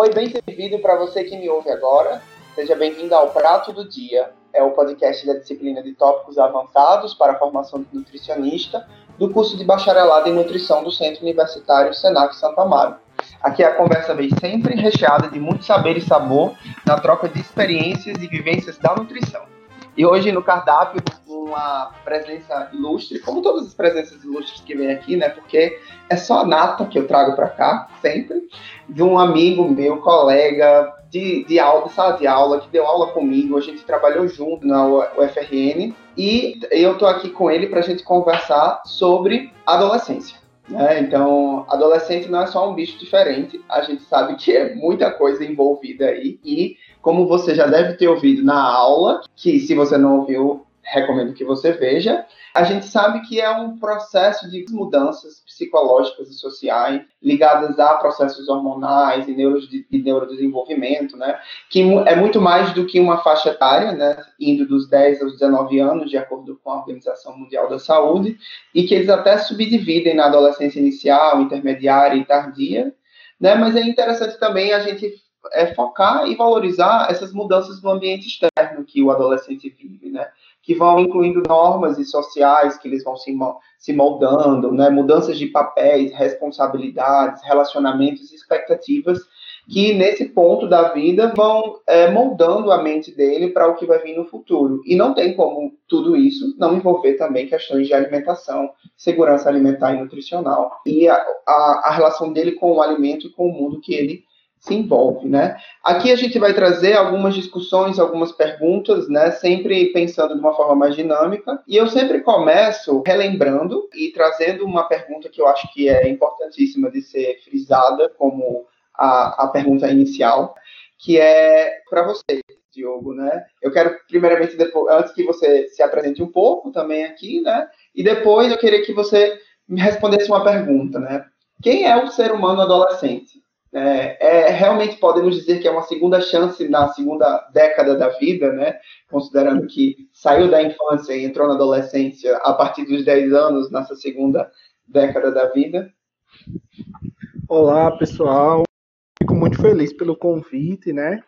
Oi bem servido para você que me ouve agora. Seja bem-vindo ao Prato do Dia. É o podcast da disciplina de tópicos avançados para a formação de nutricionista do curso de bacharelado em nutrição do Centro Universitário Senac Santo Amaro. Aqui a conversa vem sempre recheada de muito saber e sabor na troca de experiências e vivências da nutrição. E hoje no cardápio uma presença ilustre, como todas as presenças ilustres que vem aqui, né? Porque é só a nata que eu trago para cá, sempre, de um amigo meu, colega de, de aula, sala de aula, que deu aula comigo, a gente trabalhou junto na UFRN, e eu tô aqui com ele para a gente conversar sobre adolescência. Né? Então, adolescente não é só um bicho diferente, a gente sabe que é muita coisa envolvida aí, e como você já deve ter ouvido na aula, que se você não ouviu, recomendo que você veja. A gente sabe que é um processo de mudanças psicológicas e sociais ligadas a processos hormonais e, neuro, de neurodesenvolvimento, né? Que é muito mais do que uma faixa etária, né? Indo dos 10 aos 19 anos, de acordo com a Organização Mundial da Saúde, e que eles até subdividem na adolescência inicial, intermediária e tardia, né? Mas é interessante também a gente é, focar e valorizar essas mudanças no ambiente externo que o adolescente vive, né? Que vão incluindo normas e sociais que eles vão se, se moldando, né? mudanças de papéis, responsabilidades, relacionamentos e expectativas que nesse ponto da vida vão é, moldando a mente dele para o que vai vir no futuro. E não tem como tudo isso não envolver também questões de alimentação, segurança alimentar e nutricional, e a, a, a relação dele com o alimento e com o mundo que ele se envolve, né? Aqui a gente vai trazer algumas discussões, algumas perguntas, né? Sempre pensando de uma forma mais dinâmica. E eu sempre começo relembrando e trazendo uma pergunta que eu acho que é importantíssima de ser frisada como a, a pergunta inicial, que é para você, Diogo, né? Eu quero primeiramente depois, antes que você se apresente um pouco também aqui, né? E depois eu queria que você me respondesse uma pergunta, né? Quem é o ser humano adolescente? É, é, realmente podemos dizer que é uma segunda chance na segunda década da vida, né? Considerando que saiu da infância e entrou na adolescência a partir dos 10 anos, nessa segunda década da vida. Olá, pessoal. Fico muito feliz pelo convite, né?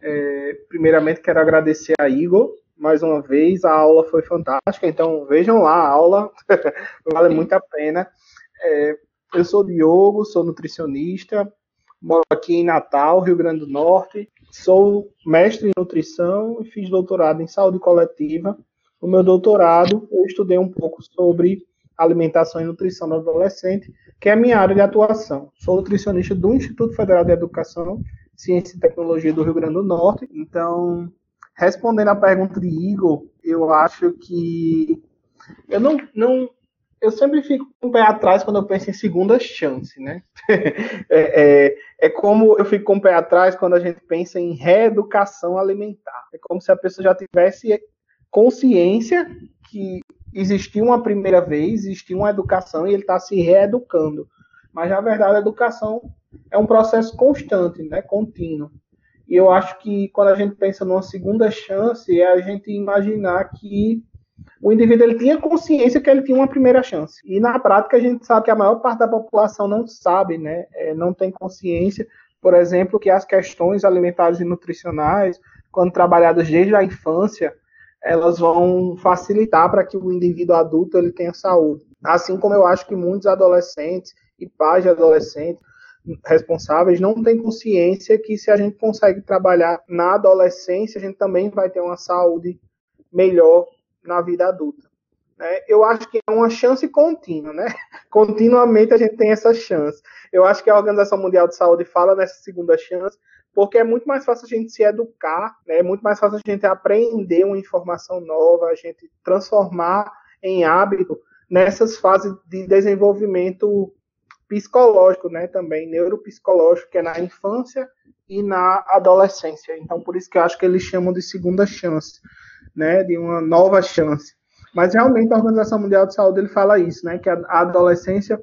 É, primeiramente, quero agradecer a Igor mais uma vez. A aula foi fantástica, então vejam lá a aula, vale muito a pena. É, eu sou Diogo, sou nutricionista, Moro aqui em Natal, Rio Grande do Norte. Sou mestre em nutrição e fiz doutorado em saúde coletiva. No meu doutorado, eu estudei um pouco sobre alimentação e nutrição do adolescente, que é a minha área de atuação. Sou nutricionista do Instituto Federal de Educação, Ciência e Tecnologia do Rio Grande do Norte. Então, respondendo à pergunta de Igor, eu acho que eu não, não eu sempre fico o pé atrás quando eu penso em segunda chance, né? é, é, é, como eu fico com o pé atrás quando a gente pensa em reeducação alimentar. É como se a pessoa já tivesse consciência que existiu uma primeira vez, existiu uma educação e ele está se reeducando. Mas na verdade a educação é um processo constante, né? Contínuo. E eu acho que quando a gente pensa numa segunda chance, é a gente imaginar que o indivíduo ele tinha consciência que ele tinha uma primeira chance. E na prática a gente sabe que a maior parte da população não sabe, né? É, não tem consciência, por exemplo, que as questões alimentares e nutricionais, quando trabalhadas desde a infância, elas vão facilitar para que o indivíduo adulto ele tenha saúde. Assim como eu acho que muitos adolescentes e pais de adolescentes responsáveis não têm consciência que se a gente consegue trabalhar na adolescência, a gente também vai ter uma saúde melhor na vida adulta. Né? Eu acho que é uma chance contínua, né? Continuamente a gente tem essa chance. Eu acho que a Organização Mundial de Saúde fala nessa segunda chance, porque é muito mais fácil a gente se educar, né? é muito mais fácil a gente aprender uma informação nova, a gente transformar em hábito nessas fases de desenvolvimento psicológico, né, também neuropsicológico, que é na infância e na adolescência. Então, por isso que eu acho que eles chamam de segunda chance né, de uma nova chance. Mas realmente a Organização Mundial de Saúde ele fala isso, né, que a adolescência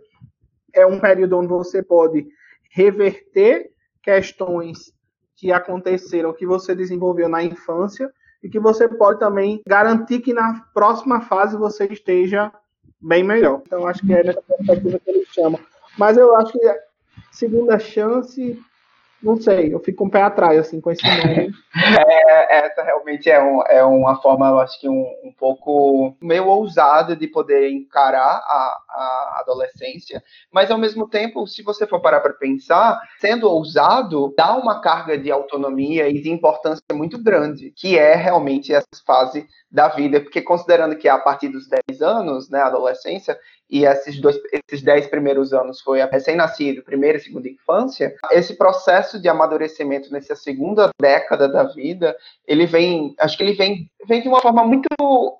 é um período onde você pode reverter questões que aconteceram, que você desenvolveu na infância, e que você pode também garantir que na próxima fase você esteja bem melhor. Então, acho que é nessa perspectiva que eles chamam. Mas eu acho que segunda chance não sei, eu fico um pé atrás, assim, com esse nome. é, essa realmente é, um, é uma forma, eu acho que um, um pouco meio ousada de poder encarar a, a adolescência, mas ao mesmo tempo, se você for parar para pensar, sendo ousado, dá uma carga de autonomia e de importância muito grande, que é realmente essa fase da vida, porque considerando que a partir dos 10 anos, né, adolescência, e esses dois, esses dez primeiros anos foi a recém-nascido, primeira e segunda infância, esse processo de amadurecimento nessa segunda década da vida, ele vem, acho que ele vem, vem de uma forma muito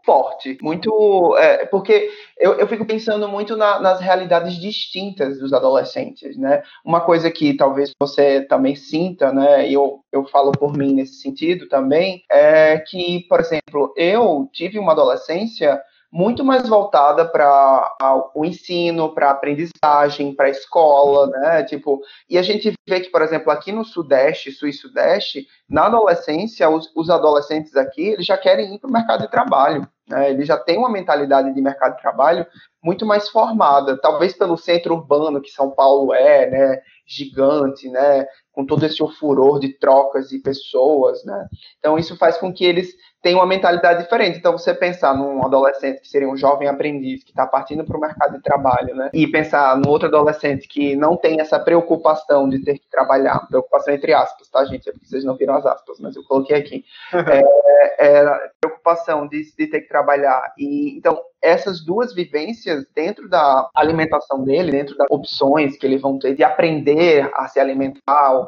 forte, muito, é, porque eu, eu fico pensando muito na, nas realidades distintas dos adolescentes, né? Uma coisa que talvez você também sinta, né? Eu, eu falo por mim nesse sentido também, é que, por exemplo, eu tive uma adolescência muito mais voltada para o ensino, para aprendizagem, para a escola, né? Tipo, e a gente vê que, por exemplo, aqui no Sudeste, Sul e Sudeste, na adolescência, os, os adolescentes aqui, eles já querem ir para o mercado de trabalho. Né? Eles já têm uma mentalidade de mercado de trabalho muito mais formada, talvez pelo centro urbano que São Paulo é, né? Gigante, né? Com todo esse furor de trocas de pessoas, né? Então isso faz com que eles tem uma mentalidade diferente. Então, você pensar num adolescente que seria um jovem aprendiz que está partindo para o mercado de trabalho, né? E pensar no outro adolescente que não tem essa preocupação de ter que trabalhar, preocupação entre aspas, tá, gente? É porque vocês não viram as aspas, mas eu coloquei aqui. é, é, preocupação de, de ter que trabalhar. E então, essas duas vivências dentro da alimentação dele, dentro das opções que eles vão ter de aprender a se alimentar,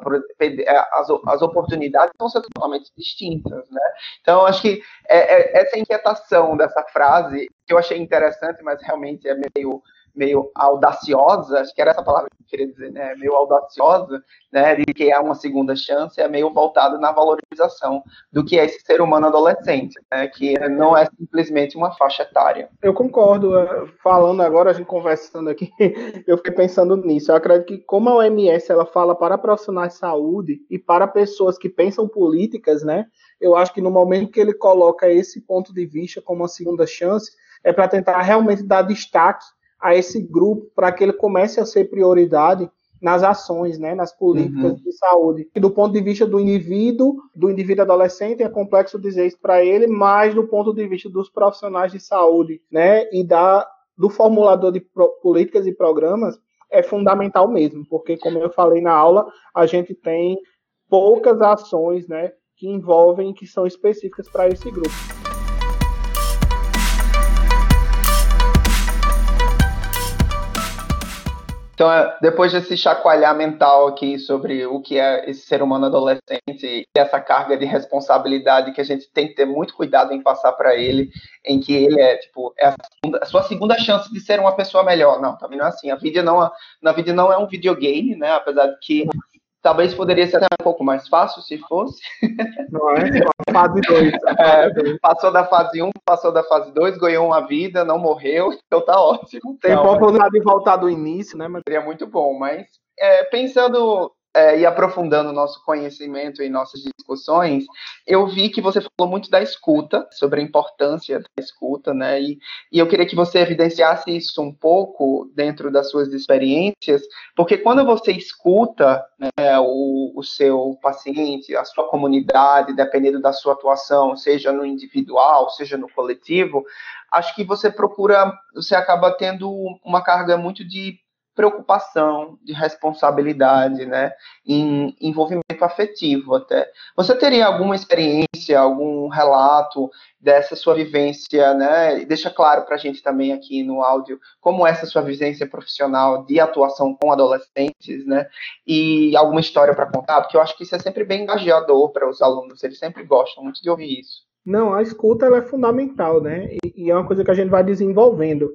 as, as oportunidades vão ser totalmente distintas, né? Então, acho que é, é, essa inquietação dessa frase, que eu achei interessante, mas realmente é meio meio audaciosa, acho que era essa palavra que eu queria dizer, né, meio audaciosa, né, de que é uma segunda chance, é meio voltado na valorização do que é esse ser humano adolescente, né, que não é simplesmente uma faixa etária. Eu concordo, é, falando agora, a gente conversando aqui, eu fiquei pensando nisso, eu acredito que como a OMS, ela fala para profissionais de saúde e para pessoas que pensam políticas, né, eu acho que no momento que ele coloca esse ponto de vista como uma segunda chance, é para tentar realmente dar destaque a esse grupo para que ele comece a ser prioridade nas ações, né, nas políticas uhum. de saúde. E do ponto de vista do indivíduo, do indivíduo adolescente, é complexo dizer isso para ele, mas do ponto de vista dos profissionais de saúde, né, e da do formulador de políticas e programas, é fundamental mesmo, porque como eu falei na aula, a gente tem poucas ações, né, que envolvem que são específicas para esse grupo. Então, é, depois desse chacoalhar mental aqui sobre o que é esse ser humano adolescente e essa carga de responsabilidade que a gente tem que ter muito cuidado em passar para ele, em que ele é, tipo, é a, segunda, a, sua segunda chance de ser uma pessoa melhor. Não, também não é assim. A vida não, na vida não é um videogame, né? Apesar de que Talvez poderia ser até um pouco mais fácil se fosse. Não é? Fase 2. É, passou da fase 1, um, passou da fase 2, ganhou uma vida, não morreu, então tá ótimo. Tem oportunidade de voltar do início, né? Mas... Seria muito bom, mas é, pensando é, e aprofundando nosso conhecimento em nossas discussões, eu vi que você falou muito da escuta, sobre a importância da escuta, né? E, e eu queria que você evidenciasse isso um pouco dentro das suas experiências, porque quando você escuta né, o, o seu paciente, a sua comunidade, dependendo da sua atuação, seja no individual, seja no coletivo, acho que você procura, você acaba tendo uma carga muito de preocupação, de responsabilidade, né, em envolvimento afetivo até. Você teria alguma experiência, algum relato dessa sua vivência, né? Deixa claro para a gente também aqui no áudio como essa sua vivência profissional de atuação com adolescentes, né? E alguma história para contar, porque eu acho que isso é sempre bem engajador para os alunos, eles sempre gostam muito de ouvir isso. Não, a escuta é fundamental, né? E, e é uma coisa que a gente vai desenvolvendo.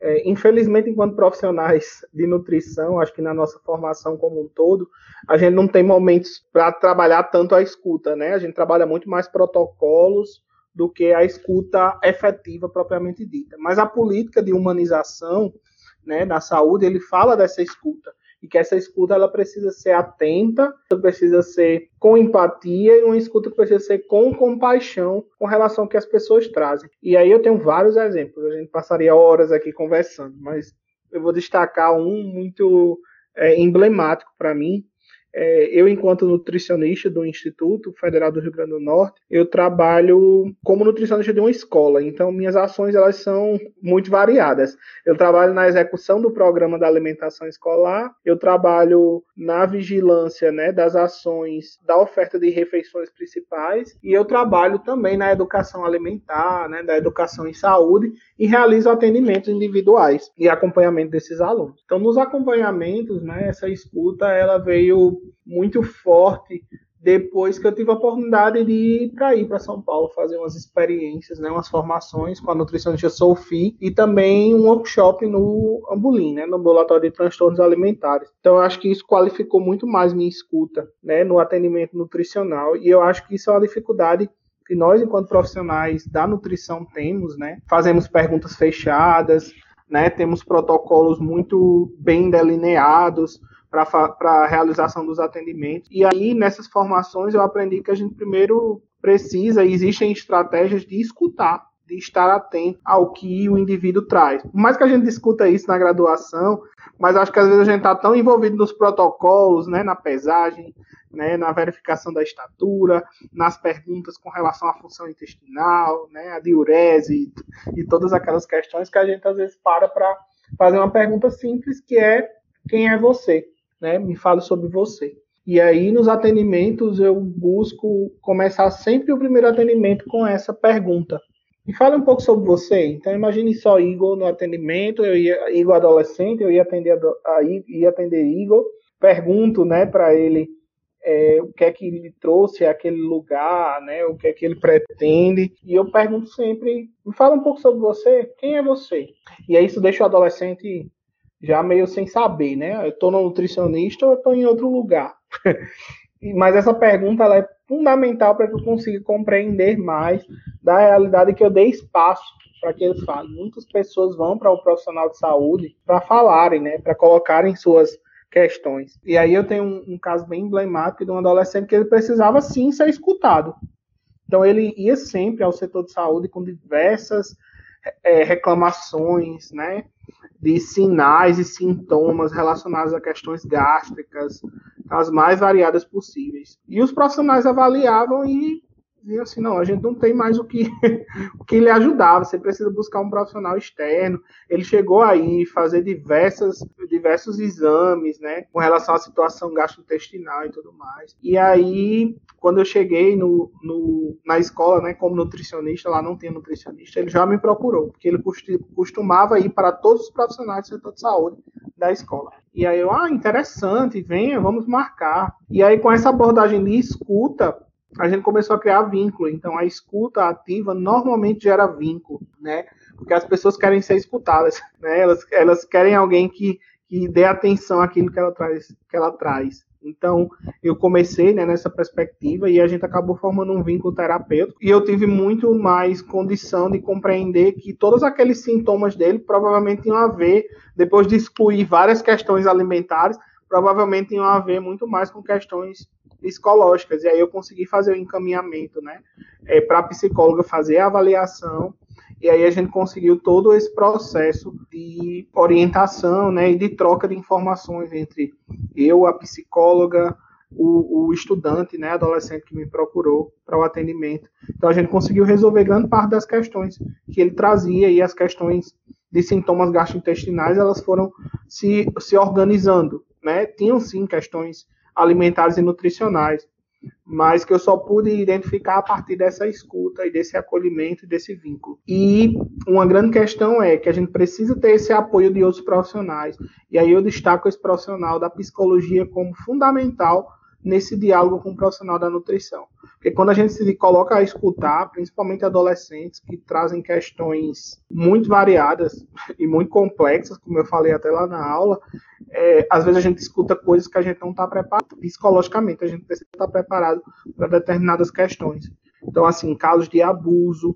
É, infelizmente, enquanto profissionais de nutrição, acho que na nossa formação como um todo, a gente não tem momentos para trabalhar tanto a escuta, né? A gente trabalha muito mais protocolos do que a escuta efetiva propriamente dita. Mas a política de humanização né, da saúde, ele fala dessa escuta e que essa escuta ela precisa ser atenta, precisa ser com empatia e uma escuta precisa ser com compaixão com relação ao que as pessoas trazem. E aí eu tenho vários exemplos, a gente passaria horas aqui conversando, mas eu vou destacar um muito é, emblemático para mim, é, eu, enquanto nutricionista do Instituto Federal do Rio Grande do Norte, eu trabalho como nutricionista de uma escola. Então, minhas ações elas são muito variadas. Eu trabalho na execução do programa da alimentação escolar, eu trabalho na vigilância né, das ações da oferta de refeições principais e eu trabalho também na educação alimentar, né, da educação em saúde e realizo atendimentos individuais e acompanhamento desses alunos. Então, nos acompanhamentos, né, essa escuta ela veio muito forte depois que eu tive a oportunidade de ir para ir para São Paulo fazer umas experiências, né, umas formações com a nutricionista Sophie e também um workshop no Ambulim, né, no ambulatório de transtornos alimentares. Então eu acho que isso qualificou muito mais minha escuta, né, no atendimento nutricional e eu acho que isso é uma dificuldade que nós enquanto profissionais da nutrição temos, né? Fazemos perguntas fechadas, né? Temos protocolos muito bem delineados, para a realização dos atendimentos. E aí, nessas formações, eu aprendi que a gente primeiro precisa, existem estratégias de escutar, de estar atento ao que o indivíduo traz. Por mais que a gente discuta isso na graduação, mas acho que às vezes a gente está tão envolvido nos protocolos, né, na pesagem, né, na verificação da estatura, nas perguntas com relação à função intestinal, né, a diurese e, e todas aquelas questões que a gente às vezes para para fazer uma pergunta simples que é quem é você? Né? Me fale sobre você. E aí, nos atendimentos, eu busco começar sempre o primeiro atendimento com essa pergunta. Me fale um pouco sobre você. Então, imagine só Igor no atendimento, eu ia, Igor adolescente, eu ia atender, a, ia atender Igor, pergunto né, para ele é, o que é que ele trouxe àquele lugar, né, o que é que ele pretende. E eu pergunto sempre, me fala um pouco sobre você, quem é você? E aí isso deixa o adolescente já meio sem saber, né? Eu estou no nutricionista ou eu estou em outro lugar? Mas essa pergunta ela é fundamental para que eu consiga compreender mais da realidade que eu dei espaço para que eles falem. Muitas pessoas vão para o um profissional de saúde para falarem, né? Para colocarem suas questões. E aí eu tenho um, um caso bem emblemático de um adolescente que ele precisava sim ser escutado. Então ele ia sempre ao setor de saúde com diversas é, reclamações, né? de sinais e sintomas relacionados a questões gástricas, as mais variadas possíveis. E os profissionais avaliavam e diziam assim, não, a gente não tem mais o que, o que lhe ajudar, você precisa buscar um profissional externo. Ele chegou aí fazer diversas, diversos exames, né, com relação à situação gastrointestinal e tudo mais. E aí, quando eu cheguei no, no, na escola, né, como nutricionista, lá não tinha nutricionista, ele já me procurou, porque ele costumava ir para todos os profissionais do setor de saúde da escola. E aí eu, ah, interessante, venha, vamos marcar. E aí com essa abordagem de escuta, a gente começou a criar vínculo. Então, a escuta ativa normalmente gera vínculo, né? Porque as pessoas querem ser escutadas, né? Elas, elas querem alguém que, que dê atenção àquilo que ela traz. Que ela traz. Então, eu comecei né, nessa perspectiva e a gente acabou formando um vínculo terapêutico. E eu tive muito mais condição de compreender que todos aqueles sintomas dele provavelmente iam a ver, depois de excluir várias questões alimentares, provavelmente iam a ver muito mais com questões psicológicas. E aí eu consegui fazer o encaminhamento, né, é, para a psicóloga fazer a avaliação. E aí a gente conseguiu todo esse processo de orientação, né, e de troca de informações entre eu, a psicóloga, o, o, estudante, né, adolescente que me procurou para o atendimento. Então a gente conseguiu resolver grande parte das questões que ele trazia e as questões de sintomas gastrointestinais elas foram se, se organizando, né? Tinham sim questões alimentares e nutricionais, mas que eu só pude identificar a partir dessa escuta e desse acolhimento desse vínculo. E uma grande questão é que a gente precisa ter esse apoio de outros profissionais. E aí eu destaco esse profissional da psicologia como fundamental nesse diálogo com o profissional da nutrição. Porque quando a gente se coloca a escutar, principalmente adolescentes que trazem questões muito variadas e muito complexas, como eu falei até lá na aula, é, às vezes a gente escuta coisas que a gente não está preparado psicologicamente, a gente precisa estar preparado para determinadas questões. Então, assim, casos de abuso,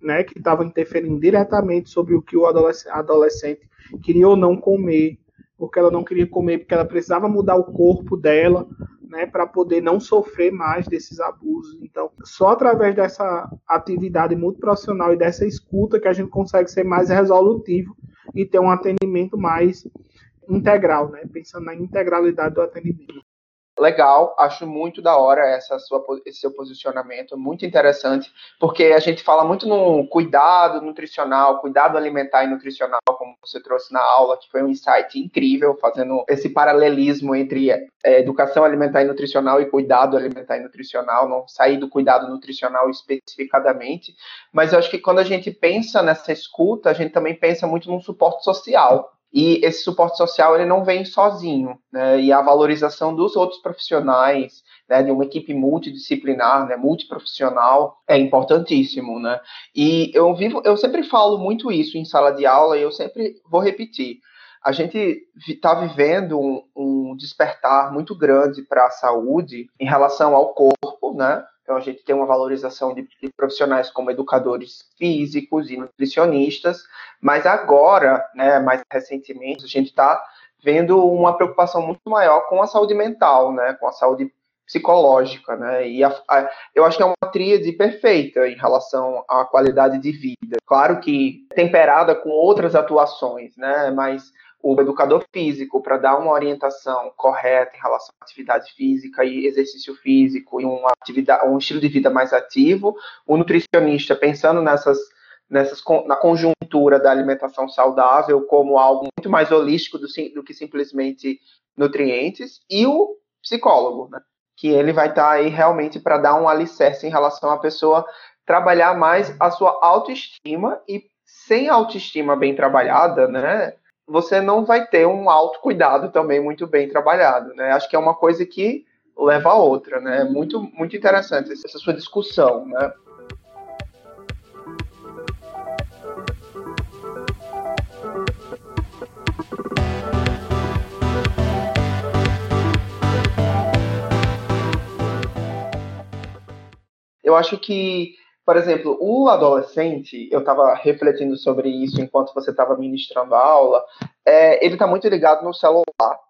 né, que estavam interferindo diretamente sobre o que o adolescente, adolescente queria ou não comer, porque ela não queria comer, porque ela precisava mudar o corpo dela, né, para poder não sofrer mais desses abusos. Então, só através dessa atividade muito profissional e dessa escuta que a gente consegue ser mais resolutivo e ter um atendimento mais integral, né, pensando na integralidade do atendimento. Legal, acho muito da hora essa sua, esse seu posicionamento, muito interessante, porque a gente fala muito no cuidado nutricional, cuidado alimentar e nutricional, como você trouxe na aula, que foi um insight incrível, fazendo esse paralelismo entre é, educação alimentar e nutricional e cuidado alimentar e nutricional, não sair do cuidado nutricional especificadamente, mas eu acho que quando a gente pensa nessa escuta, a gente também pensa muito num suporte social, e esse suporte social ele não vem sozinho, né? E a valorização dos outros profissionais, né, de uma equipe multidisciplinar, né, multiprofissional, é importantíssimo, né? E eu vivo, eu sempre falo muito isso em sala de aula e eu sempre vou repetir. A gente está vivendo um, um despertar muito grande para a saúde em relação ao corpo, né? Então, a gente tem uma valorização de, de, profissionais como educadores físicos e nutricionistas, mas agora, né, mais recentemente, a gente está vendo uma preocupação muito maior com a saúde mental, né, com a saúde psicológica, né, e a, a, eu acho que é uma tríade perfeita em relação à qualidade de vida. Claro que temperada com outras atuações, né, mas o educador físico para dar uma orientação correta em relação à atividade física e exercício físico e uma atividade, um estilo de vida mais ativo, o nutricionista pensando nessas, nessas na conjuntura da alimentação saudável como algo muito mais holístico do, do que simplesmente nutrientes e o psicólogo, né? que ele vai estar tá aí realmente para dar um alicerce em relação à pessoa trabalhar mais a sua autoestima e sem autoestima bem trabalhada, né? Você não vai ter um autocuidado também muito bem trabalhado, né? Acho que é uma coisa que leva a outra, né? Muito, muito interessante essa sua discussão, né? Eu acho que por exemplo, o adolescente, eu estava refletindo sobre isso enquanto você estava ministrando a aula, é, ele está muito ligado no celular,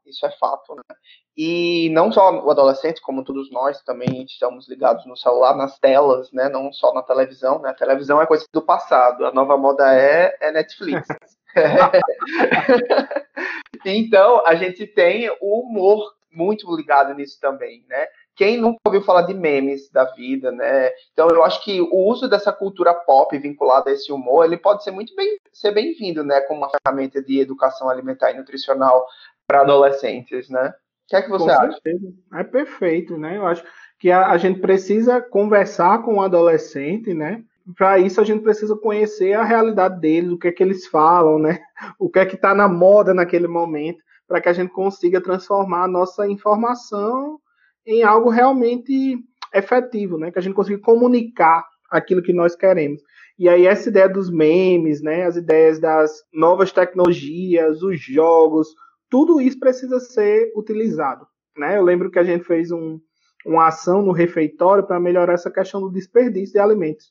isso é fato, né? E não só o adolescente, como todos nós também estamos ligados no celular, nas telas, né? Não só na televisão, né? A televisão é coisa do passado, a nova moda é, é Netflix. então, a gente tem o humor muito ligado nisso também, né? Quem nunca ouviu falar de memes da vida, né? Então eu acho que o uso dessa cultura pop vinculada a esse humor, ele pode ser muito bem ser bem-vindo, né, como uma ferramenta de educação alimentar e nutricional para adolescentes, né? O que é que você com acha? Certeza. É perfeito, né? Eu acho que a, a gente precisa conversar com o adolescente, né? Para isso a gente precisa conhecer a realidade deles, o que é que eles falam, né? O que é que está na moda naquele momento, para que a gente consiga transformar a nossa informação em algo realmente efetivo, né? Que a gente consiga comunicar aquilo que nós queremos. E aí essa ideia dos memes, né? As ideias das novas tecnologias, os jogos, tudo isso precisa ser utilizado, né? Eu lembro que a gente fez um, uma ação no refeitório para melhorar essa questão do desperdício de alimentos.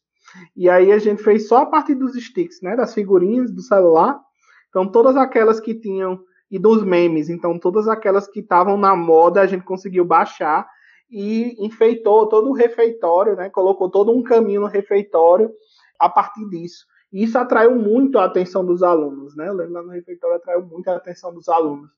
E aí a gente fez só a partir dos sticks, né? Das figurinhas do celular. Então todas aquelas que tinham e dos memes. Então, todas aquelas que estavam na moda, a gente conseguiu baixar e enfeitou todo o refeitório, né? Colocou todo um caminho no refeitório a partir disso. E isso atraiu muito a atenção dos alunos, né? Eu lembro lá no refeitório atraiu muito a atenção dos alunos.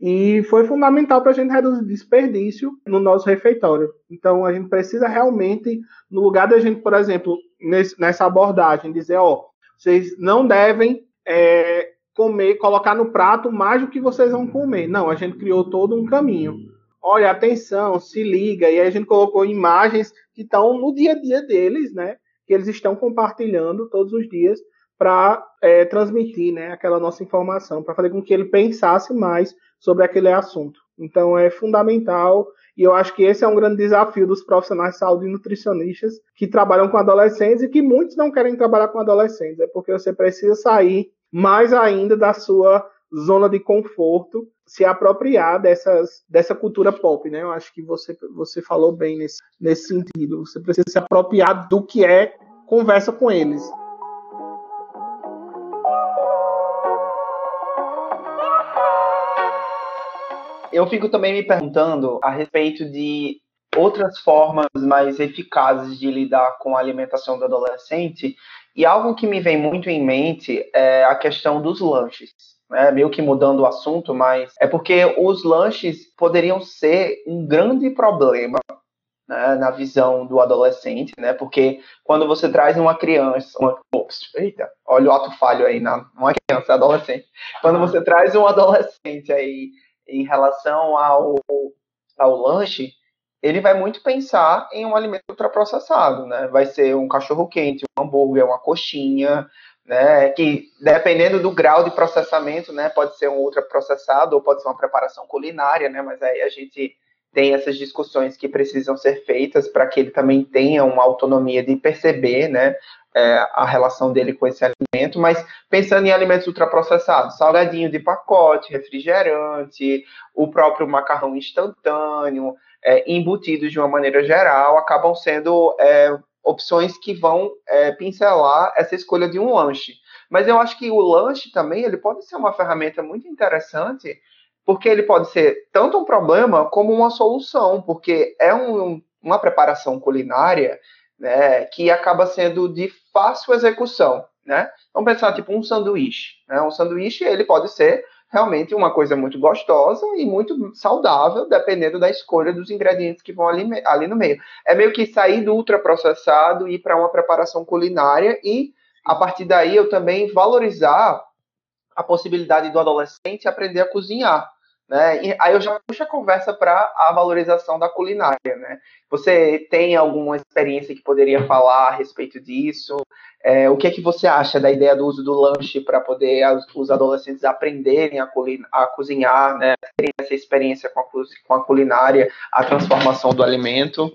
E foi fundamental para a gente reduzir desperdício no nosso refeitório. Então, a gente precisa realmente, no lugar da gente, por exemplo, nesse, nessa abordagem, dizer: ó, vocês não devem é, comer, colocar no prato mais do que vocês vão comer. Não, a gente criou todo um caminho. Olha, atenção, se liga. E aí a gente colocou imagens que estão no dia a dia deles, né? Que eles estão compartilhando todos os dias para é, transmitir né, aquela nossa informação, para fazer com que ele pensasse mais sobre aquele assunto. Então é fundamental e eu acho que esse é um grande desafio dos profissionais de saúde e nutricionistas que trabalham com adolescentes e que muitos não querem trabalhar com adolescentes, é porque você precisa sair mais ainda da sua zona de conforto, se apropriar dessas, dessa cultura pop, né? Eu acho que você, você falou bem nesse, nesse sentido. Você precisa se apropriar do que é conversa com eles. Eu fico também me perguntando a respeito de outras formas mais eficazes de lidar com a alimentação do adolescente e algo que me vem muito em mente é a questão dos lanches. né, meio que mudando o assunto, mas é porque os lanches poderiam ser um grande problema né, na visão do adolescente, né? Porque quando você traz uma criança, uma, ops, eita, olha o ato falho aí na uma criança, adolescente. Quando você traz um adolescente aí em relação ao, ao lanche, ele vai muito pensar em um alimento ultraprocessado, né? Vai ser um cachorro quente, um hambúrguer, uma coxinha, né? Que dependendo do grau de processamento, né? Pode ser um ultraprocessado ou pode ser uma preparação culinária, né? Mas aí a gente tem essas discussões que precisam ser feitas para que ele também tenha uma autonomia de perceber, né, é, a relação dele com esse alimento, mas pensando em alimentos ultraprocessados, salgadinho de pacote, refrigerante, o próprio macarrão instantâneo, é, embutidos de uma maneira geral, acabam sendo é, opções que vão é, pincelar essa escolha de um lanche. Mas eu acho que o lanche também ele pode ser uma ferramenta muito interessante porque ele pode ser tanto um problema como uma solução, porque é um, uma preparação culinária né, que acaba sendo de fácil execução. Né? Vamos pensar tipo um sanduíche. Né? Um sanduíche ele pode ser realmente uma coisa muito gostosa e muito saudável, dependendo da escolha dos ingredientes que vão ali, ali no meio. É meio que sair do ultraprocessado e ir para uma preparação culinária e, a partir daí, eu também valorizar a possibilidade do adolescente aprender a cozinhar. Né? E aí eu já puxo a conversa para a valorização da culinária. Né? Você tem alguma experiência que poderia falar a respeito disso? É, o que é que você acha da ideia do uso do lanche para poder as, os adolescentes aprenderem a, a cozinhar, né? terem essa experiência com a, com a culinária, a transformação do alimento?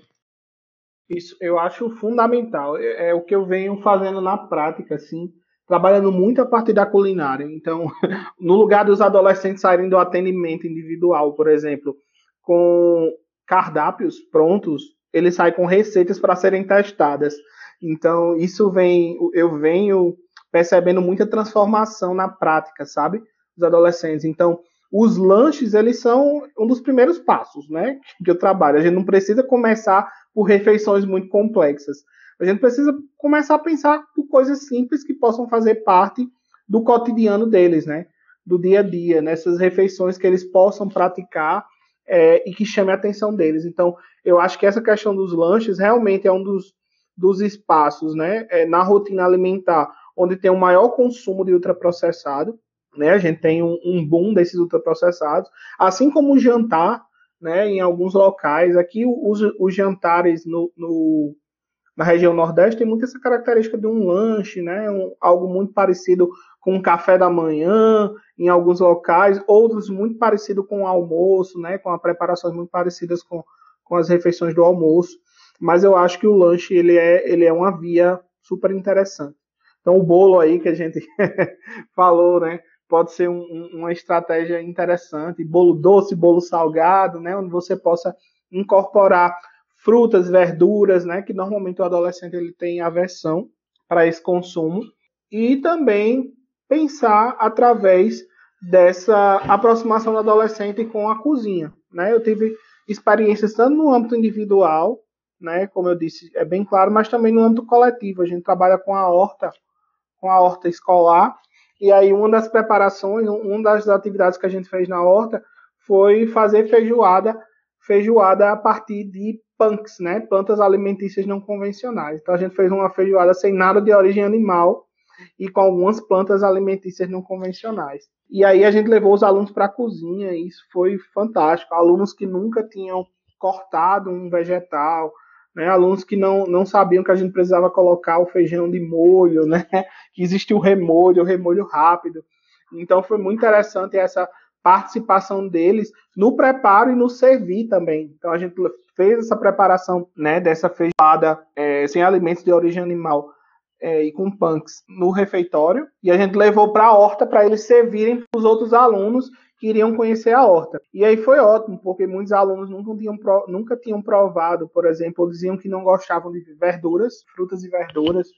Isso eu acho fundamental. É, é o que eu venho fazendo na prática, assim trabalhando muito a partir da culinária. Então, no lugar dos adolescentes saírem do atendimento individual, por exemplo, com cardápios prontos, eles saem com receitas para serem testadas. Então, isso vem, eu venho percebendo muita transformação na prática, sabe? Os adolescentes. Então, os lanches, eles são um dos primeiros passos, né? Que eu trabalho. A gente não precisa começar por refeições muito complexas. A gente precisa começar a pensar por coisas simples que possam fazer parte do cotidiano deles, né? Do dia a dia, nessas refeições que eles possam praticar é, e que chame a atenção deles. Então, eu acho que essa questão dos lanches realmente é um dos, dos espaços, né? É, na rotina alimentar, onde tem o um maior consumo de ultraprocessado, né? A gente tem um, um boom desses ultraprocessados, assim como o jantar, né? Em alguns locais, aqui os, os jantares no, no na região Nordeste tem muito essa característica de um lanche, né? Um, algo muito parecido com um café da manhã em alguns locais, outros muito parecido com o almoço, né? Com preparações muito parecidas com, com as refeições do almoço. Mas eu acho que o lanche ele é, ele é uma via super interessante. Então o bolo aí que a gente falou, né? Pode ser um, uma estratégia interessante. Bolo doce, bolo salgado, né? Onde você possa incorporar frutas, verduras, né, que normalmente o adolescente ele tem aversão para esse consumo, e também pensar através dessa aproximação do adolescente com a cozinha, né? Eu tive experiências tanto no âmbito individual, né, como eu disse, é bem claro, mas também no âmbito coletivo. A gente trabalha com a horta, com a horta escolar, e aí uma das preparações, uma das atividades que a gente fez na horta foi fazer feijoada, feijoada a partir de punks, né? Plantas alimentícias não convencionais. Então a gente fez uma feijoada sem nada de origem animal e com algumas plantas alimentícias não convencionais. E aí a gente levou os alunos para a cozinha e isso foi fantástico. Alunos que nunca tinham cortado um vegetal, né? alunos que não, não sabiam que a gente precisava colocar o feijão de molho, né? que existia o remolho, o remolho rápido. Então foi muito interessante essa participação deles no preparo e no servir também. Então a gente fez essa preparação né, dessa feijoada é, sem alimentos de origem animal é, e com punks no refeitório e a gente levou para a horta para eles servirem para os outros alunos que iriam conhecer a horta. E aí foi ótimo, porque muitos alunos nunca tinham, nunca tinham provado, por exemplo, diziam que não gostavam de verduras, frutas e verduras,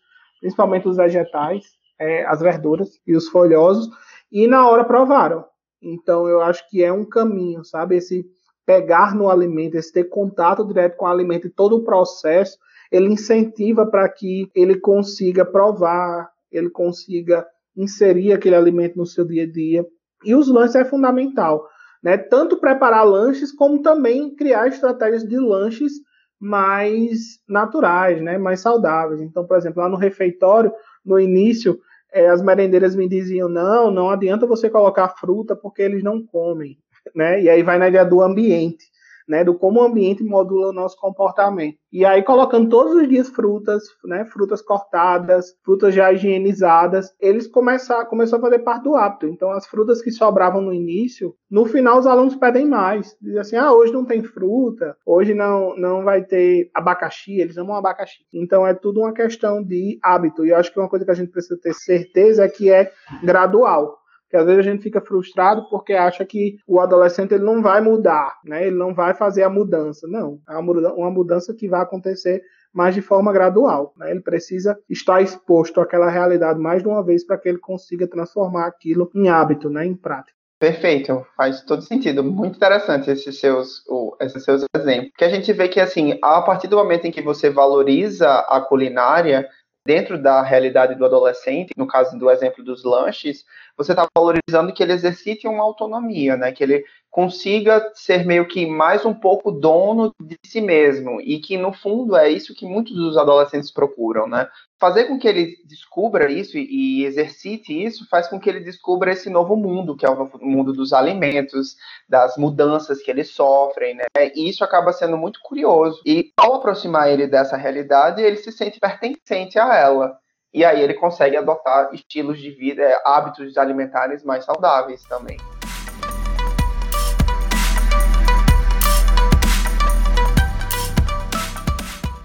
principalmente os vegetais, é, as verduras e os folhosos, e na hora provaram. Então eu acho que é um caminho, sabe? Esse pegar no alimento, esse ter contato direto com o alimento e todo o processo, ele incentiva para que ele consiga provar, ele consiga inserir aquele alimento no seu dia a dia. E os lanches é fundamental, né? Tanto preparar lanches como também criar estratégias de lanches mais naturais, né? Mais saudáveis. Então, por exemplo, lá no refeitório, no início, é, as merendeiras me diziam: não, não adianta você colocar fruta porque eles não comem, né? E aí vai na ideia do ambiente né, do como o ambiente modula o nosso comportamento. E aí colocando todos os dias frutas, né, frutas cortadas, frutas já higienizadas, eles começaram, começou a fazer parte do hábito. Então as frutas que sobravam no início, no final os alunos pedem mais. Dizem assim: "Ah, hoje não tem fruta, hoje não não vai ter abacaxi, eles amam abacaxi". Então é tudo uma questão de hábito. E eu acho que uma coisa que a gente precisa ter certeza é que é gradual que às vezes a gente fica frustrado porque acha que o adolescente ele não vai mudar, né? Ele não vai fazer a mudança. Não, é uma mudança que vai acontecer mas de forma gradual. Né? Ele precisa estar exposto àquela realidade mais de uma vez para que ele consiga transformar aquilo em hábito, né? em prática. Perfeito, faz todo sentido. Muito interessante esses seus, esses seus exemplos. Que a gente vê que, assim, a partir do momento em que você valoriza a culinária, dentro da realidade do adolescente, no caso do exemplo dos lanches, você está valorizando que ele exercite uma autonomia, né? Que ele consiga ser meio que mais um pouco dono de si mesmo e que no fundo é isso que muitos dos adolescentes procuram, né? Fazer com que ele descubra isso e, exercite isso faz com que ele descubra esse novo mundo, que é o mundo dos alimentos, das mudanças que eles sofrem, né? E isso acaba sendo muito curioso. E ao aproximar ele dessa realidade, ele se sente pertencente a ela. E aí ele consegue adotar estilos de vida, hábitos alimentares mais saudáveis também.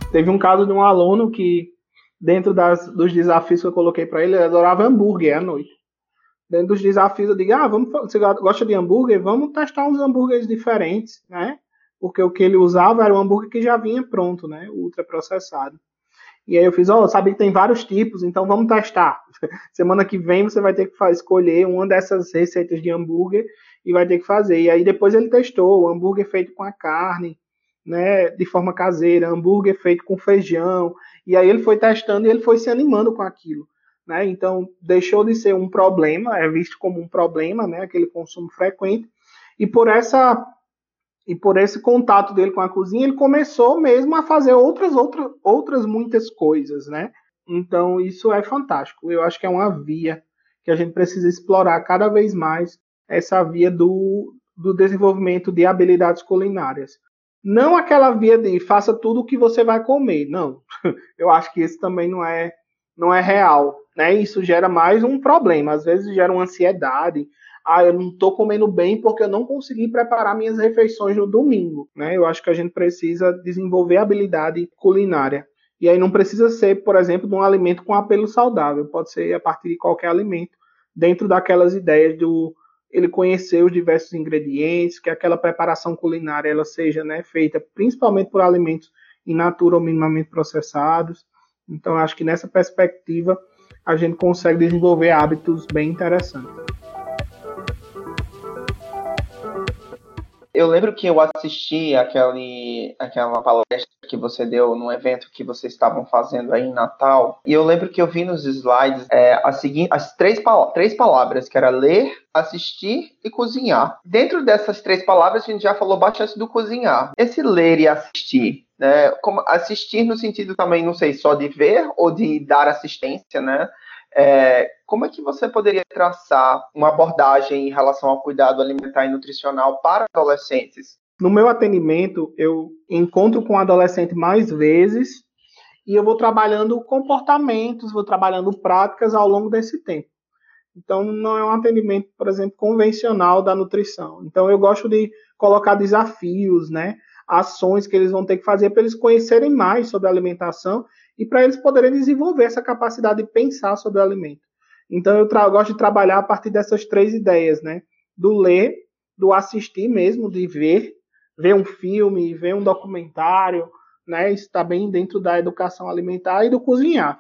Teve um caso de um aluno que, dentro das, dos desafios que eu coloquei para ele, ele adorava hambúrguer à noite. Dentro dos desafios, eu digo: ah, vamos, você gosta de hambúrguer? Vamos testar uns hambúrgueres diferentes, né? Porque o que ele usava era um hambúrguer que já vinha pronto, né? Ultraprocessado. E aí eu fiz, ó, oh, sabe que tem vários tipos, então vamos testar. Semana que vem você vai ter que escolher uma dessas receitas de hambúrguer e vai ter que fazer. E aí depois ele testou o hambúrguer feito com a carne, né, de forma caseira, hambúrguer feito com feijão, e aí ele foi testando e ele foi se animando com aquilo, né? Então deixou de ser um problema, é visto como um problema, né, aquele consumo frequente, e por essa e por esse contato dele com a cozinha, ele começou mesmo a fazer outras outras outras muitas coisas, né? Então isso é fantástico. Eu acho que é uma via que a gente precisa explorar cada vez mais essa via do, do desenvolvimento de habilidades culinárias. Não aquela via de faça tudo o que você vai comer. Não. Eu acho que isso também não é não é real, né? Isso gera mais um problema, às vezes gera uma ansiedade. Ah, eu não estou comendo bem porque eu não consegui preparar minhas refeições no domingo, né? Eu acho que a gente precisa desenvolver habilidade culinária. E aí não precisa ser, por exemplo, de um alimento com apelo saudável, pode ser a partir de qualquer alimento, dentro daquelas ideias do ele conhecer os diversos ingredientes, que aquela preparação culinária ela seja né, feita principalmente por alimentos in natura ou minimamente processados. Então, acho que nessa perspectiva a gente consegue desenvolver hábitos bem interessantes. Eu lembro que eu assisti aquele, aquela palestra que você deu no evento que vocês estavam fazendo aí em Natal. E eu lembro que eu vi nos slides é, a seguinte, as três, três palavras, que era ler, assistir e cozinhar. Dentro dessas três palavras, a gente já falou bastante do cozinhar. Esse ler e assistir, né? Como assistir no sentido também, não sei, só de ver ou de dar assistência, né? É, como é que você poderia traçar uma abordagem em relação ao cuidado alimentar e nutricional para adolescentes? No meu atendimento, eu encontro com o adolescente mais vezes e eu vou trabalhando comportamentos, vou trabalhando práticas ao longo desse tempo. Então, não é um atendimento, por exemplo, convencional da nutrição. Então, eu gosto de colocar desafios, né? Ações que eles vão ter que fazer para eles conhecerem mais sobre alimentação e para eles poderem desenvolver essa capacidade de pensar sobre o alimento. Então eu gosto de trabalhar a partir dessas três ideias, né? Do ler, do assistir mesmo, de ver, ver um filme, ver um documentário, né? Isso está bem dentro da educação alimentar e do cozinhar.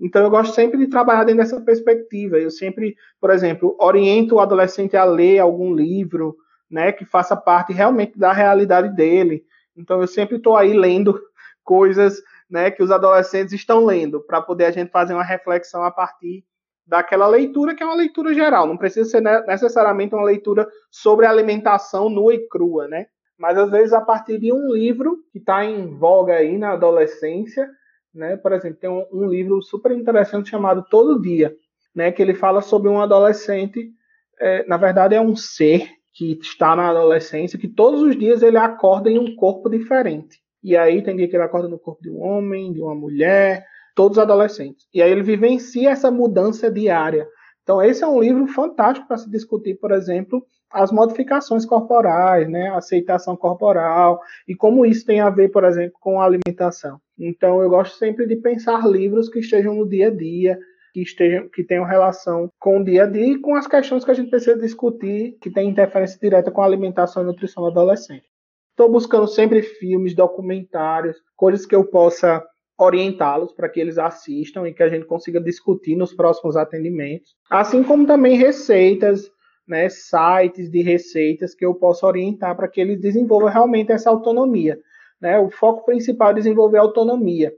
Então eu gosto sempre de trabalhar dentro dessa perspectiva. Eu sempre, por exemplo, oriento o adolescente a ler algum livro, né, que faça parte realmente da realidade dele. Então eu sempre estou aí lendo coisas né, que os adolescentes estão lendo, para poder a gente fazer uma reflexão a partir daquela leitura que é uma leitura geral, não precisa ser necessariamente uma leitura sobre alimentação nua e crua, né? Mas às vezes a partir de um livro que está em voga aí na adolescência, né? Por exemplo, tem um, um, livro super interessante chamado Todo Dia, né? Que ele fala sobre um adolescente, é, na verdade é um ser que está na adolescência, que todos os dias ele acorda em um corpo diferente. E aí tem dia que ele acorda no corpo de um homem, de uma mulher, todos adolescentes. E aí ele vivencia essa mudança diária. Então esse é um livro fantástico para se discutir, por exemplo, as modificações corporais, né, a aceitação corporal e como isso tem a ver, por exemplo, com a alimentação. Então eu gosto sempre de pensar livros que estejam no dia a dia, que estejam, que tenham relação com o dia a dia e com as questões que a gente precisa discutir, que tem interferência direta com a alimentação e nutrição do adolescente. Estou buscando sempre filmes, documentários, coisas que eu possa orientá-los para que eles assistam e que a gente consiga discutir nos próximos atendimentos, assim como também receitas, né, sites de receitas que eu possa orientar para que eles desenvolvam realmente essa autonomia. Né? O foco principal é desenvolver autonomia.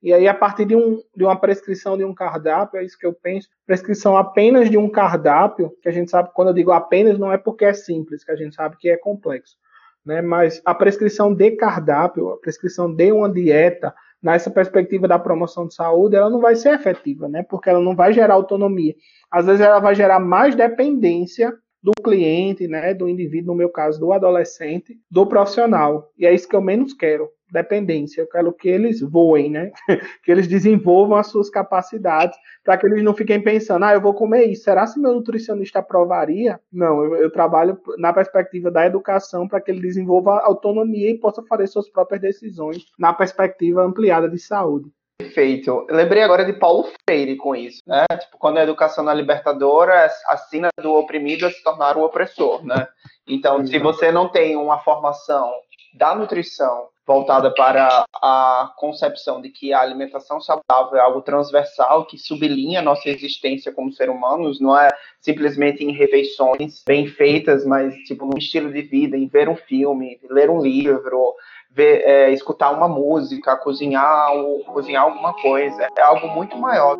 E aí, a partir de, um, de uma prescrição de um cardápio, é isso que eu penso, prescrição apenas de um cardápio, que a gente sabe, quando eu digo apenas, não é porque é simples, que a gente sabe que é complexo. Né? Mas a prescrição de cardápio, a prescrição de uma dieta, nessa perspectiva da promoção de saúde, ela não vai ser efetiva, né? Porque ela não vai gerar autonomia. Às vezes ela vai gerar mais dependência do cliente, né, do indivíduo, no meu caso, do adolescente, do profissional. E é isso que eu menos quero dependência. Eu quero que eles voem, né? que eles desenvolvam as suas capacidades, para que eles não fiquem pensando, ah, eu vou comer isso. Será se meu nutricionista aprovaria? Não, eu, eu trabalho na perspectiva da educação para que ele desenvolva autonomia e possa fazer suas próprias decisões na perspectiva ampliada de saúde. Perfeito. Eu lembrei agora de Paulo Freire com isso, né? Tipo, quando a educação na libertadora assina do oprimido a se tornar o opressor, né? Então, se você não tem uma formação da nutrição voltada para a concepção de que a alimentação saudável é algo transversal que sublinha nossa existência como ser humanos, não é simplesmente em refeições bem feitas, mas tipo no estilo de vida, em ver um filme, ler um livro, ver, é, escutar uma música, cozinhar ou cozinhar alguma coisa, é algo muito maior.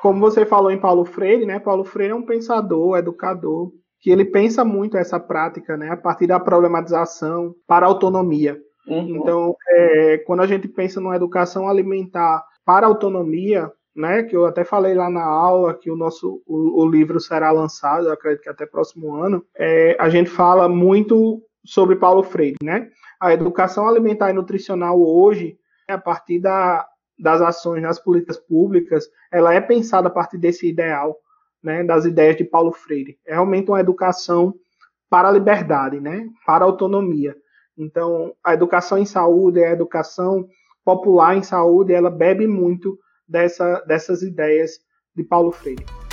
Como você falou em Paulo Freire, né? Paulo Freire é um pensador, educador, que ele pensa muito essa prática, né, a partir da problematização para a autonomia. Uhum. Então, é, quando a gente pensa numa educação alimentar para a autonomia, né, que eu até falei lá na aula que o nosso o, o livro será lançado, acredito que até próximo ano, é, a gente fala muito sobre Paulo Freire, né? A educação alimentar e nutricional hoje, a partir da, das ações nas políticas públicas, ela é pensada a partir desse ideal né, das ideias de Paulo Freire. É realmente uma educação para a liberdade, né, para a autonomia. Então, a educação em saúde, a educação popular em saúde, ela bebe muito dessa, dessas ideias de Paulo Freire.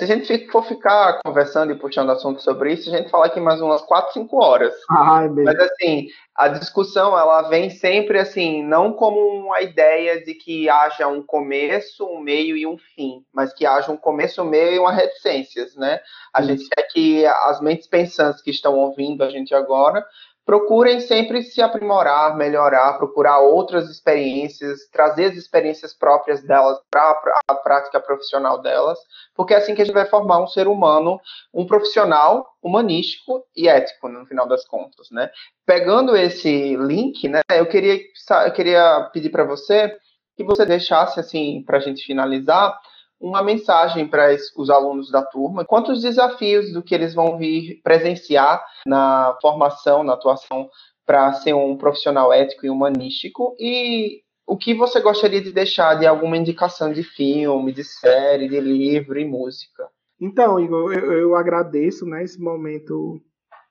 Se a gente for ficar conversando e puxando assunto sobre isso, a gente fala aqui mais umas 4, 5 horas. Ai, Mas assim, a discussão ela vem sempre assim, não como uma ideia de que haja um começo, um meio e um fim, mas que haja um começo, um meio e uma reticências, né? A gente quer que as mentes pensantes que estão ouvindo a gente agora procurem sempre se aprimorar, melhorar, procurar outras experiências, trazer as experiências próprias delas para a prática profissional delas, porque é assim que a gente vai formar um ser humano, um profissional humanístico e ético, no final das contas, né? Pegando esse link, né, eu queria, eu queria pedir para você que você deixasse, assim, para a gente finalizar, uma mensagem para os alunos da turma, quantos desafios do que eles vão vir presenciar na formação, na atuação para ser um profissional ético e humanístico e o que você gostaria de deixar de alguma indicação de filme, de série, de livro e música? Então, Igor, eu, eu agradeço né, esse momento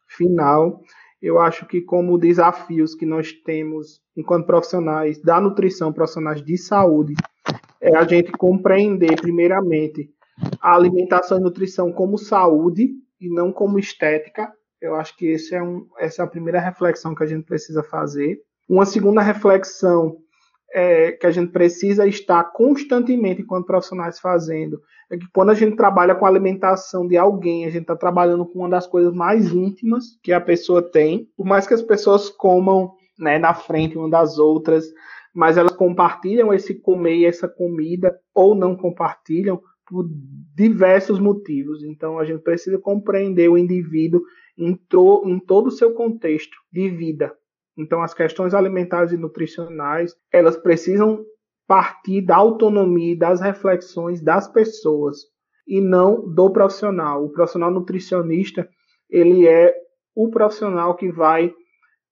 final. Eu acho que como desafios que nós temos enquanto profissionais da nutrição, profissionais de saúde, é a gente compreender, primeiramente, a alimentação e nutrição como saúde e não como estética. Eu acho que esse é um, essa é a primeira reflexão que a gente precisa fazer. Uma segunda reflexão é, que a gente precisa estar constantemente, enquanto profissionais, fazendo, é que quando a gente trabalha com a alimentação de alguém, a gente está trabalhando com uma das coisas mais íntimas que a pessoa tem. Por mais que as pessoas comam né, na frente uma das outras, mas elas compartilham esse comer e essa comida, ou não compartilham, por diversos motivos. Então a gente precisa compreender o indivíduo em, em todo o seu contexto de vida. Então as questões alimentares e nutricionais, elas precisam partir da autonomia e das reflexões das pessoas e não do profissional. O profissional nutricionista, ele é o profissional que vai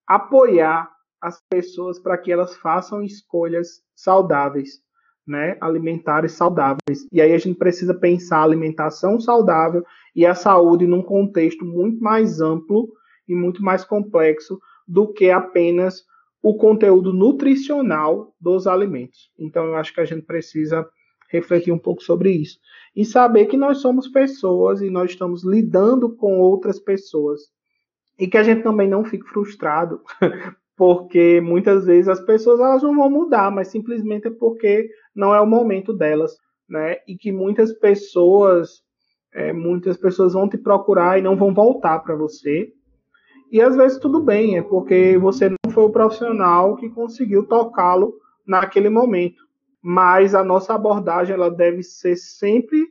apoiar as pessoas para que elas façam escolhas saudáveis, né, alimentares saudáveis. E aí a gente precisa pensar a alimentação saudável e a saúde num contexto muito mais amplo e muito mais complexo do que apenas o conteúdo nutricional dos alimentos. Então, eu acho que a gente precisa refletir um pouco sobre isso. E saber que nós somos pessoas e nós estamos lidando com outras pessoas. E que a gente também não fique frustrado, porque muitas vezes as pessoas elas não vão mudar, mas simplesmente é porque não é o momento delas. Né? E que muitas pessoas, é, muitas pessoas vão te procurar e não vão voltar para você, e às vezes tudo bem, é porque você não foi o profissional que conseguiu tocá-lo naquele momento. Mas a nossa abordagem ela deve ser sempre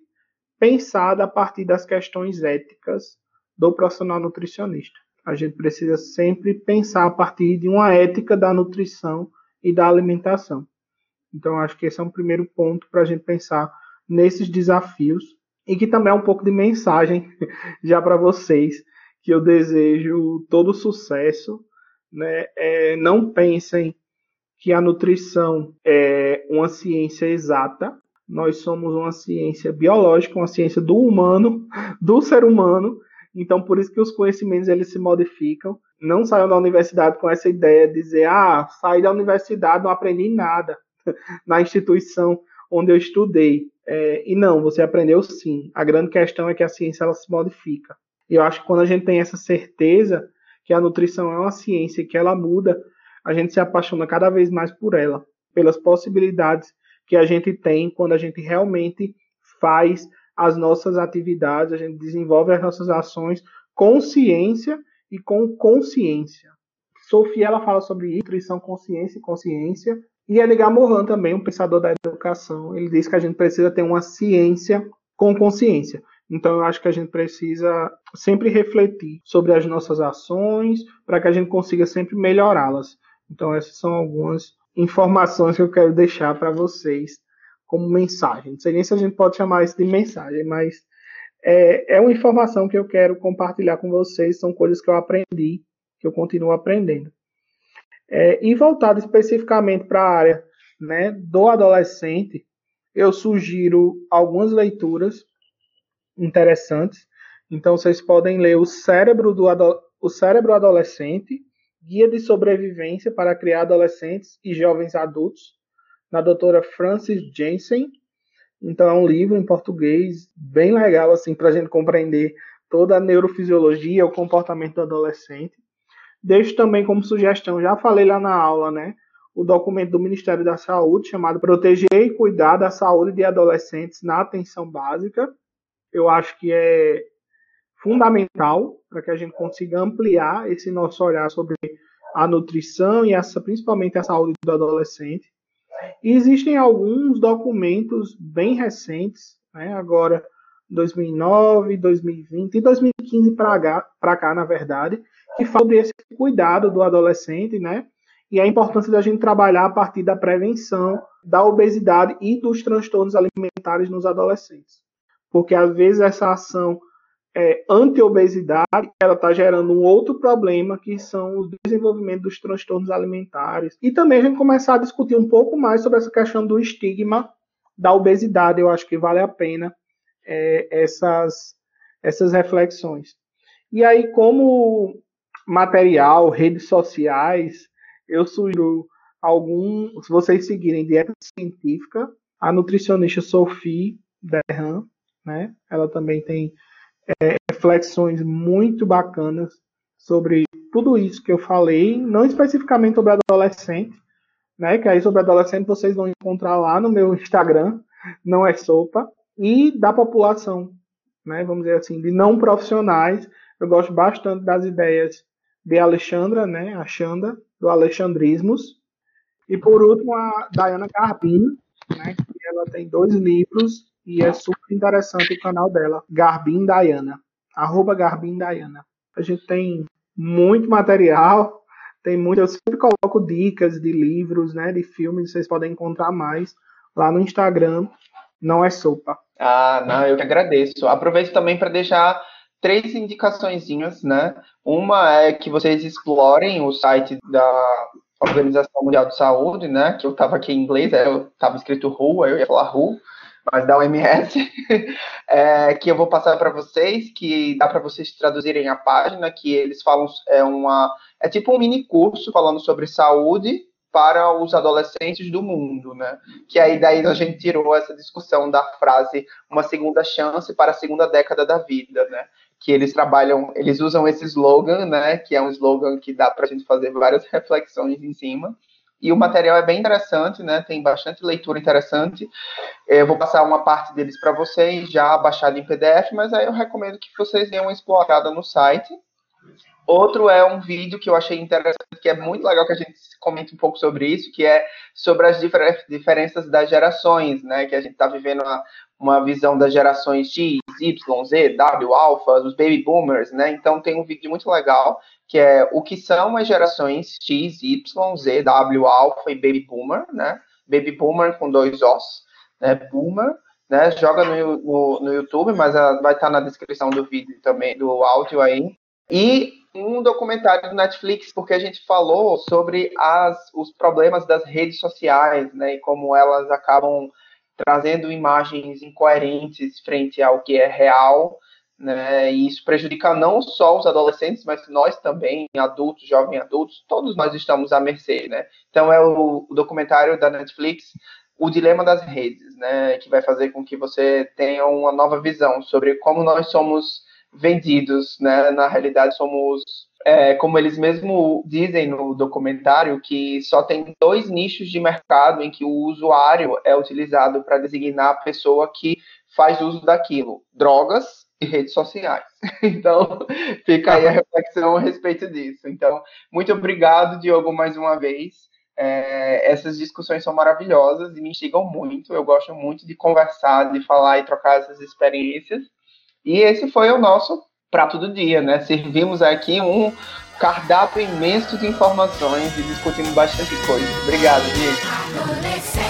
pensada a partir das questões éticas do profissional nutricionista. A gente precisa sempre pensar a partir de uma ética da nutrição e da alimentação. Então, acho que esse é um primeiro ponto para a gente pensar nesses desafios e que também é um pouco de mensagem já para vocês que eu desejo todo sucesso. Né? É, não pensem que a nutrição é uma ciência exata. Nós somos uma ciência biológica, uma ciência do humano, do ser humano. Então, por isso que os conhecimentos eles se modificam. Não saiam da universidade com essa ideia de dizer, ah, saí da universidade, não aprendi nada na instituição onde eu estudei. É, e não, você aprendeu sim. A grande questão é que a ciência ela se modifica. E eu acho que quando a gente tem essa certeza que a nutrição é uma ciência que ela muda, a gente se apaixona cada vez mais por ela, pelas possibilidades que a gente tem quando a gente realmente faz as nossas atividades, a gente desenvolve as nossas ações com ciência e com consciência. Sofia ela fala sobre nutrição, consciência e consciência. E Edgar Morin também, um pensador da educação, ele diz que a gente precisa ter uma ciência com consciência. Então, eu acho que a gente precisa sempre refletir sobre as nossas ações para que a gente consiga sempre melhorá-las. Então, essas são algumas informações que eu quero deixar para vocês como mensagem. Não sei nem se a gente pode chamar isso de mensagem, mas é, é uma informação que eu quero compartilhar com vocês. São coisas que eu aprendi, que eu continuo aprendendo. É, e voltado especificamente para a área né, do adolescente, eu sugiro algumas leituras interessantes. Então vocês podem ler o cérebro do o cérebro adolescente, guia de sobrevivência para criar adolescentes e jovens adultos, na doutora Frances Jensen. Então é um livro em português bem legal assim para a gente compreender toda a neurofisiologia, o comportamento do adolescente. Deixo também como sugestão, já falei lá na aula, né? O documento do Ministério da Saúde chamado Proteger e Cuidar da Saúde de Adolescentes na Atenção Básica, eu acho que é fundamental para que a gente consiga ampliar esse nosso olhar sobre a nutrição e essa, principalmente a saúde do adolescente. E existem alguns documentos bem recentes, né, agora 2009, 2020 e 2015 para cá, na verdade, que falam sobre esse cuidado do adolescente, né? E a importância da gente trabalhar a partir da prevenção da obesidade e dos transtornos alimentares nos adolescentes porque às vezes essa ação é, anti-obesidade ela está gerando um outro problema que são o desenvolvimento dos transtornos alimentares. E também a gente começar a discutir um pouco mais sobre essa questão do estigma da obesidade. Eu acho que vale a pena é, essas essas reflexões. E aí como material redes sociais eu sugiro algum se vocês seguirem dieta científica. A nutricionista Sophie Derham né? Ela também tem é, reflexões muito bacanas sobre tudo isso que eu falei, não especificamente sobre adolescente, né? Que aí sobre adolescente vocês vão encontrar lá no meu Instagram, não é sopa, e da população, né? Vamos dizer assim, de não profissionais. Eu gosto bastante das ideias de Alexandra, né? A Xanda, do Alexandrismos. E por último, a Diana Garbin, né? Que ela tem dois livros e é super interessante o canal dela, Garbin Diana, arroba Garbin. A gente tem muito material, tem muito, eu sempre coloco dicas de livros, né, de filmes, vocês podem encontrar mais lá no Instagram, não é sopa. Ah, não, eu que agradeço. Aproveito também para deixar três indicaçõezinhas, né? Uma é que vocês explorem o site da Organização Mundial de Saúde, né? Que eu estava aqui em inglês, eu estava escrito WHO, eu ia falar WHO, mas da OMS, é, que eu vou passar para vocês, que dá para vocês traduzirem a página, que eles falam é uma é tipo um mini curso falando sobre saúde para os adolescentes do mundo, né? Que aí daí a gente tirou essa discussão da frase uma segunda chance para a segunda década da vida, né? Que eles trabalham, eles usam esse slogan, né? Que é um slogan que dá para a gente fazer várias reflexões em cima. E o material é bem interessante, né? Tem bastante leitura interessante. Eu vou passar uma parte deles para vocês, já baixado em PDF, mas aí eu recomendo que vocês deem uma explorada no site. Outro é um vídeo que eu achei interessante, que é muito legal que a gente comente um pouco sobre isso, que é sobre as difer diferenças das gerações, né? Que a gente está vivendo uma, uma visão das gerações X, Y, Z, W, Alpha, dos baby boomers, né? Então tem um vídeo muito legal que é o que são as gerações X, Y, Z, W, Alpha e baby boomer, né? Baby boomer com dois Os, né? Boomer, né? Joga no, no, no YouTube, mas vai estar tá na descrição do vídeo também, do áudio aí. E um documentário do Netflix, porque a gente falou sobre as, os problemas das redes sociais, né? E como elas acabam trazendo imagens incoerentes frente ao que é real né? E isso prejudica não só os adolescentes, mas nós também, adultos, jovens adultos, todos nós estamos à mercê, né? Então é o, o documentário da Netflix, O Dilema das Redes, né? Que vai fazer com que você tenha uma nova visão sobre como nós somos vendidos, né? Na realidade, somos é, como eles mesmo dizem no documentário, que só tem dois nichos de mercado em que o usuário é utilizado para designar a pessoa que faz uso daquilo: drogas e redes sociais. Então, fica aí a reflexão a respeito disso. Então, muito obrigado, Diogo, mais uma vez. É, essas discussões são maravilhosas e me instigam muito. Eu gosto muito de conversar, de falar e trocar essas experiências. E esse foi o nosso prato do dia, né? Servimos aqui um cardápio imenso de informações e discutimos bastante coisa. Obrigado, gente.